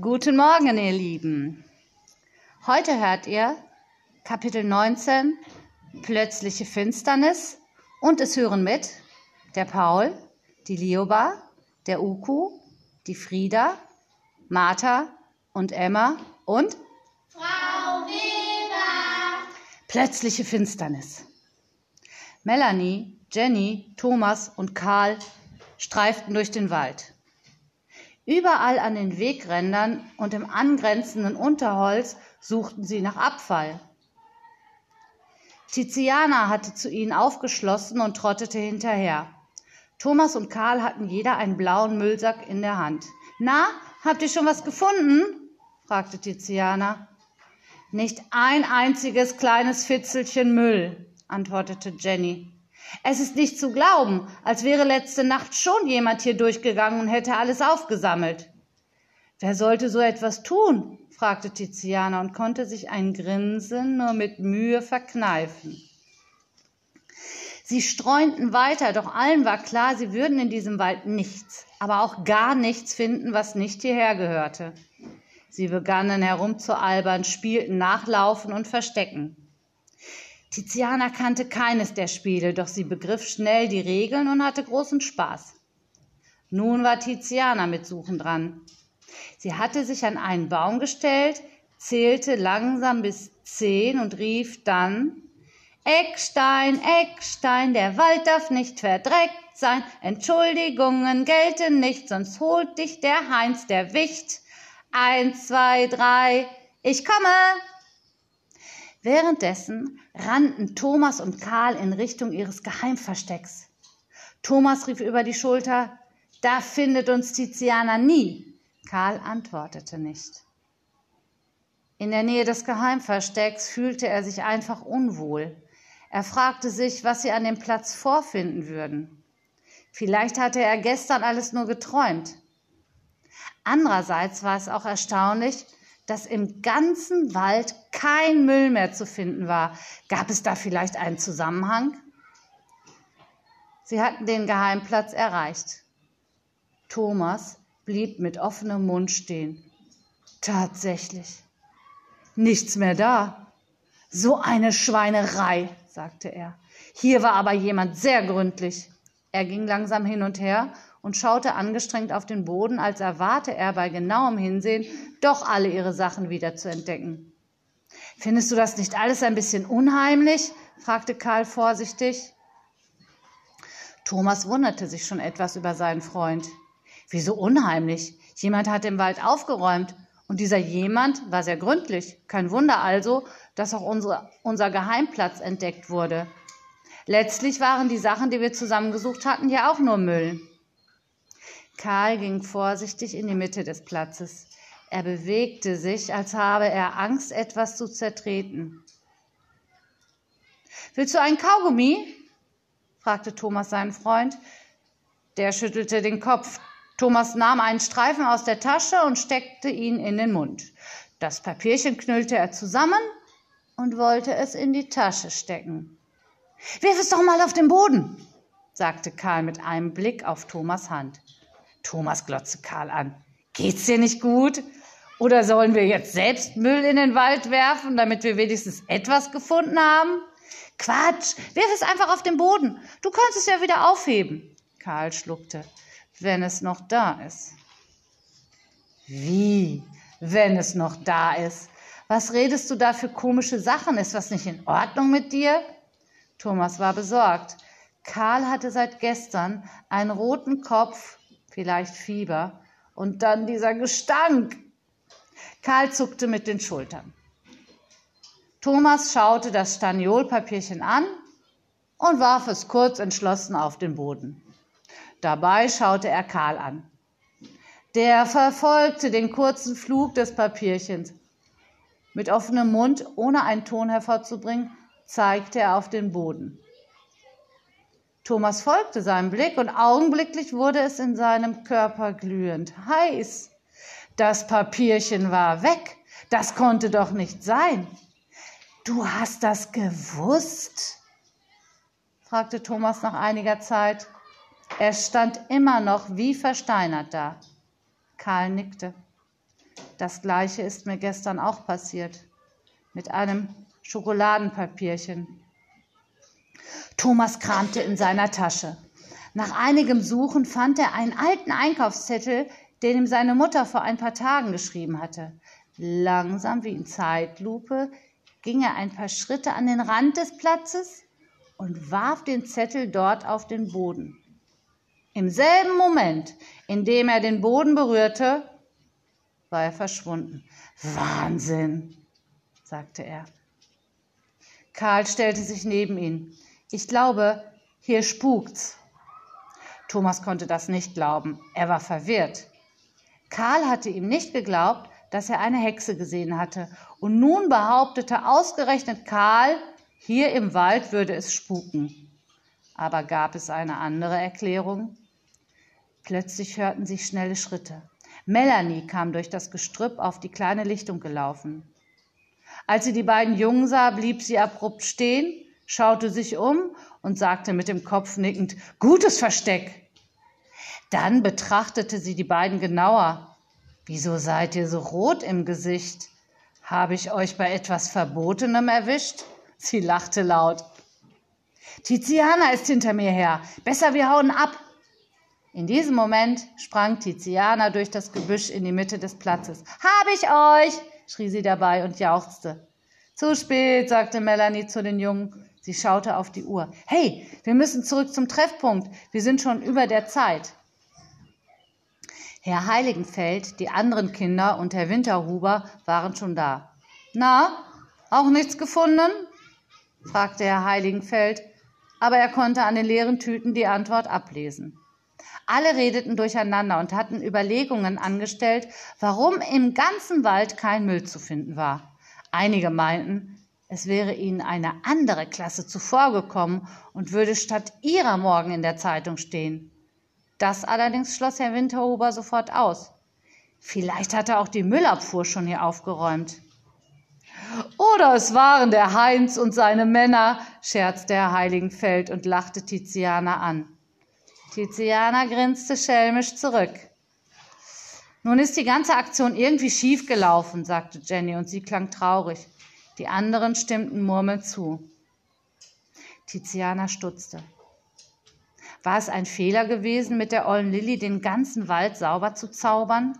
Guten Morgen, ihr Lieben. Heute hört ihr Kapitel 19, Plötzliche Finsternis und es hören mit der Paul, die Lioba, der Uku, die Frieda, Martha und Emma und Frau Weber. Plötzliche Finsternis. Melanie, Jenny, Thomas und Karl streiften durch den Wald. Überall an den Wegrändern und im angrenzenden Unterholz suchten sie nach Abfall. Tiziana hatte zu ihnen aufgeschlossen und trottete hinterher. Thomas und Karl hatten jeder einen blauen Müllsack in der Hand. Na, habt ihr schon was gefunden? fragte Tiziana. Nicht ein einziges kleines Fitzelchen Müll, antwortete Jenny. Es ist nicht zu glauben, als wäre letzte Nacht schon jemand hier durchgegangen und hätte alles aufgesammelt. Wer sollte so etwas tun? fragte Tiziana und konnte sich ein Grinsen nur mit Mühe verkneifen. Sie streunten weiter, doch allen war klar, sie würden in diesem Wald nichts, aber auch gar nichts finden, was nicht hierher gehörte. Sie begannen herumzualbern, spielten Nachlaufen und Verstecken. Tiziana kannte keines der Spiele, doch sie begriff schnell die Regeln und hatte großen Spaß. Nun war Tiziana mit Suchen dran. Sie hatte sich an einen Baum gestellt, zählte langsam bis zehn und rief dann Eckstein, Eckstein, der Wald darf nicht verdreckt sein, Entschuldigungen gelten nicht, sonst holt dich der Heinz der Wicht. Eins, zwei, drei, ich komme. Währenddessen rannten Thomas und Karl in Richtung ihres Geheimverstecks. Thomas rief über die Schulter, da findet uns Tiziana nie. Karl antwortete nicht. In der Nähe des Geheimverstecks fühlte er sich einfach unwohl. Er fragte sich, was sie an dem Platz vorfinden würden. Vielleicht hatte er gestern alles nur geträumt. Andererseits war es auch erstaunlich, dass im ganzen Wald kein Müll mehr zu finden war. Gab es da vielleicht einen Zusammenhang? Sie hatten den Geheimplatz erreicht. Thomas blieb mit offenem Mund stehen. Tatsächlich. Nichts mehr da. So eine Schweinerei, sagte er. Hier war aber jemand sehr gründlich. Er ging langsam hin und her und schaute angestrengt auf den Boden, als erwarte er bei genauem Hinsehen doch alle ihre Sachen wieder zu entdecken. Findest du das nicht alles ein bisschen unheimlich? fragte Karl vorsichtig. Thomas wunderte sich schon etwas über seinen Freund. Wieso unheimlich? Jemand hat im Wald aufgeräumt und dieser jemand war sehr gründlich. Kein Wunder also, dass auch unsere, unser Geheimplatz entdeckt wurde. Letztlich waren die Sachen, die wir zusammengesucht hatten, ja auch nur Müll. Karl ging vorsichtig in die Mitte des Platzes. Er bewegte sich, als habe er Angst, etwas zu zertreten. Willst du einen Kaugummi? fragte Thomas seinen Freund. Der schüttelte den Kopf. Thomas nahm einen Streifen aus der Tasche und steckte ihn in den Mund. Das Papierchen knüllte er zusammen und wollte es in die Tasche stecken. Wirf es doch mal auf den Boden, sagte Karl mit einem Blick auf Thomas Hand. Thomas glotzte Karl an. Geht's dir nicht gut? Oder sollen wir jetzt selbst Müll in den Wald werfen, damit wir wenigstens etwas gefunden haben? Quatsch, wirf es einfach auf den Boden. Du kannst es ja wieder aufheben. Karl schluckte. Wenn es noch da ist. Wie? Wenn es noch da ist? Was redest du da für komische Sachen? Ist was nicht in Ordnung mit dir? Thomas war besorgt. Karl hatte seit gestern einen roten Kopf vielleicht Fieber und dann dieser Gestank. Karl zuckte mit den Schultern. Thomas schaute das Staniolpapierchen an und warf es kurz entschlossen auf den Boden. Dabei schaute er Karl an. Der verfolgte den kurzen Flug des Papierchens. Mit offenem Mund, ohne einen Ton hervorzubringen, zeigte er auf den Boden. Thomas folgte seinem Blick und augenblicklich wurde es in seinem Körper glühend heiß. Das Papierchen war weg. Das konnte doch nicht sein. Du hast das gewusst? fragte Thomas nach einiger Zeit. Er stand immer noch wie versteinert da. Karl nickte. Das gleiche ist mir gestern auch passiert. Mit einem Schokoladenpapierchen. Thomas kramte in seiner Tasche. Nach einigem Suchen fand er einen alten Einkaufszettel, den ihm seine Mutter vor ein paar Tagen geschrieben hatte. Langsam wie in Zeitlupe ging er ein paar Schritte an den Rand des Platzes und warf den Zettel dort auf den Boden. Im selben Moment, in dem er den Boden berührte, war er verschwunden. Wahnsinn, sagte er. Karl stellte sich neben ihn. Ich glaube, hier spukt's. Thomas konnte das nicht glauben. Er war verwirrt. Karl hatte ihm nicht geglaubt, dass er eine Hexe gesehen hatte. Und nun behauptete ausgerechnet Karl, hier im Wald würde es spuken. Aber gab es eine andere Erklärung? Plötzlich hörten sich schnelle Schritte. Melanie kam durch das Gestrüpp auf die kleine Lichtung gelaufen. Als sie die beiden Jungen sah, blieb sie abrupt stehen, schaute sich um und sagte mit dem Kopf nickend Gutes Versteck. Dann betrachtete sie die beiden genauer. Wieso seid ihr so rot im Gesicht? Habe ich euch bei etwas Verbotenem erwischt? Sie lachte laut. Tiziana ist hinter mir her. Besser wir hauen ab. In diesem Moment sprang Tiziana durch das Gebüsch in die Mitte des Platzes. Hab ich euch! schrie sie dabei und jauchzte. Zu spät, sagte Melanie zu den Jungen. Sie schaute auf die Uhr. Hey, wir müssen zurück zum Treffpunkt. Wir sind schon über der Zeit. Herr Heiligenfeld, die anderen Kinder und Herr Winterhuber waren schon da. Na, auch nichts gefunden? fragte Herr Heiligenfeld, aber er konnte an den leeren Tüten die Antwort ablesen. Alle redeten durcheinander und hatten Überlegungen angestellt, warum im ganzen Wald kein Müll zu finden war. Einige meinten, es wäre ihnen eine andere Klasse zuvorgekommen und würde statt ihrer morgen in der Zeitung stehen. Das allerdings schloss Herr Winterhuber sofort aus. Vielleicht hatte auch die Müllabfuhr schon hier aufgeräumt. Oder es waren der Heinz und seine Männer, scherzte Herr Heiligenfeld und lachte Tiziana an. Tiziana grinste schelmisch zurück. Nun ist die ganze Aktion irgendwie schief gelaufen, sagte Jenny, und sie klang traurig. Die anderen stimmten murmelnd zu. Tiziana stutzte. War es ein Fehler gewesen, mit der ollen Lilly den ganzen Wald sauber zu zaubern?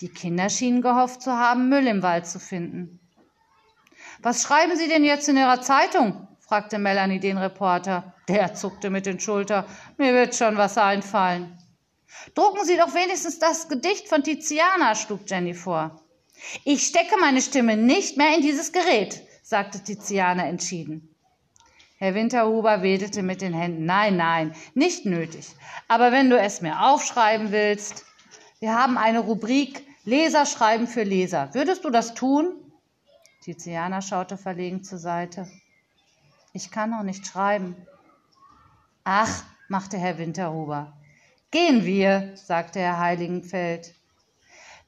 Die Kinder schienen gehofft zu haben, Müll im Wald zu finden. Was schreiben Sie denn jetzt in Ihrer Zeitung? fragte Melanie den Reporter. Der zuckte mit den Schultern. Mir wird schon was einfallen. Drucken Sie doch wenigstens das Gedicht von Tiziana, schlug Jenny vor. Ich stecke meine Stimme nicht mehr in dieses Gerät, sagte Tiziana entschieden. Herr Winterhuber wedelte mit den Händen. Nein, nein, nicht nötig. Aber wenn du es mir aufschreiben willst, wir haben eine Rubrik Leser schreiben für Leser. Würdest du das tun? Tiziana schaute verlegen zur Seite. Ich kann noch nicht schreiben. Ach, machte Herr Winterhuber. Gehen wir, sagte Herr Heiligenfeld.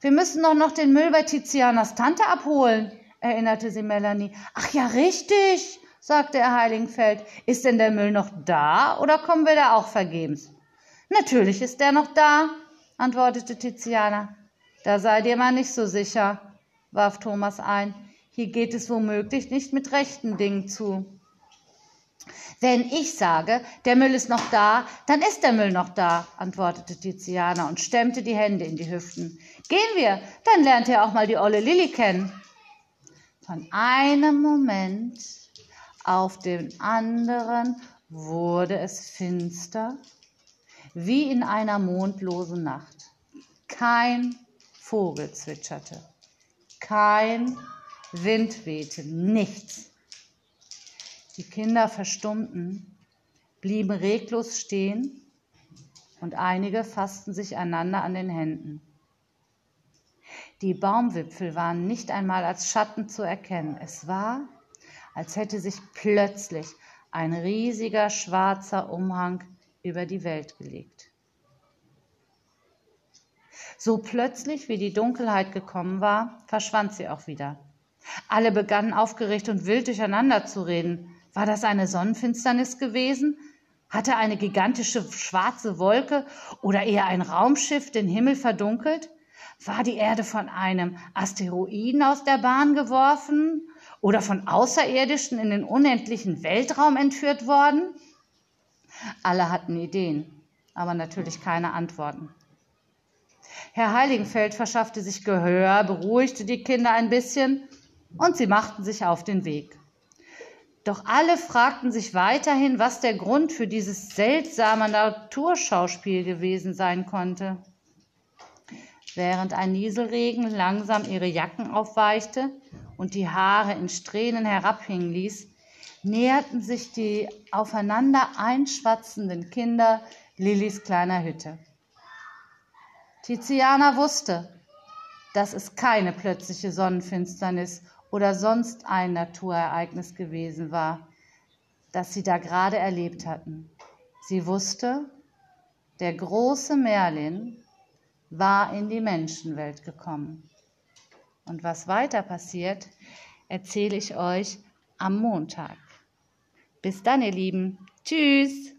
Wir müssen doch noch den Müll bei Tizianas Tante abholen, erinnerte sie Melanie. Ach ja, richtig, sagte Herr Heiligenfeld. Ist denn der Müll noch da oder kommen wir da auch vergebens? Natürlich ist der noch da, antwortete Tiziana. Da sei dir mal nicht so sicher, warf Thomas ein. Hier geht es womöglich nicht mit rechten Dingen zu. Wenn ich sage, der Müll ist noch da, dann ist der Müll noch da, antwortete Tiziana und stemmte die Hände in die Hüften. Gehen wir, dann lernt ihr auch mal die olle Lilli kennen. Von einem Moment auf den anderen wurde es finster, wie in einer mondlosen Nacht. Kein Vogel zwitscherte, kein Wind wehte, nichts. Die Kinder verstummten, blieben reglos stehen und einige fassten sich einander an den Händen. Die Baumwipfel waren nicht einmal als Schatten zu erkennen. Es war, als hätte sich plötzlich ein riesiger schwarzer Umhang über die Welt gelegt. So plötzlich, wie die Dunkelheit gekommen war, verschwand sie auch wieder. Alle begannen aufgeregt und wild durcheinander zu reden. War das eine Sonnenfinsternis gewesen? Hatte eine gigantische schwarze Wolke oder eher ein Raumschiff den Himmel verdunkelt? War die Erde von einem Asteroiden aus der Bahn geworfen oder von Außerirdischen in den unendlichen Weltraum entführt worden? Alle hatten Ideen, aber natürlich keine Antworten. Herr Heiligenfeld verschaffte sich Gehör, beruhigte die Kinder ein bisschen und sie machten sich auf den Weg. Doch alle fragten sich weiterhin, was der Grund für dieses seltsame Naturschauspiel gewesen sein konnte. Während ein Nieselregen langsam ihre Jacken aufweichte und die Haare in Strähnen herabhängen ließ, näherten sich die aufeinander einschwatzenden Kinder Lillys kleiner Hütte. Tiziana wusste, dass es keine plötzliche Sonnenfinsternis oder sonst ein Naturereignis gewesen war, das sie da gerade erlebt hatten. Sie wusste, der große Merlin war in die Menschenwelt gekommen. Und was weiter passiert, erzähle ich euch am Montag. Bis dann, ihr Lieben. Tschüss.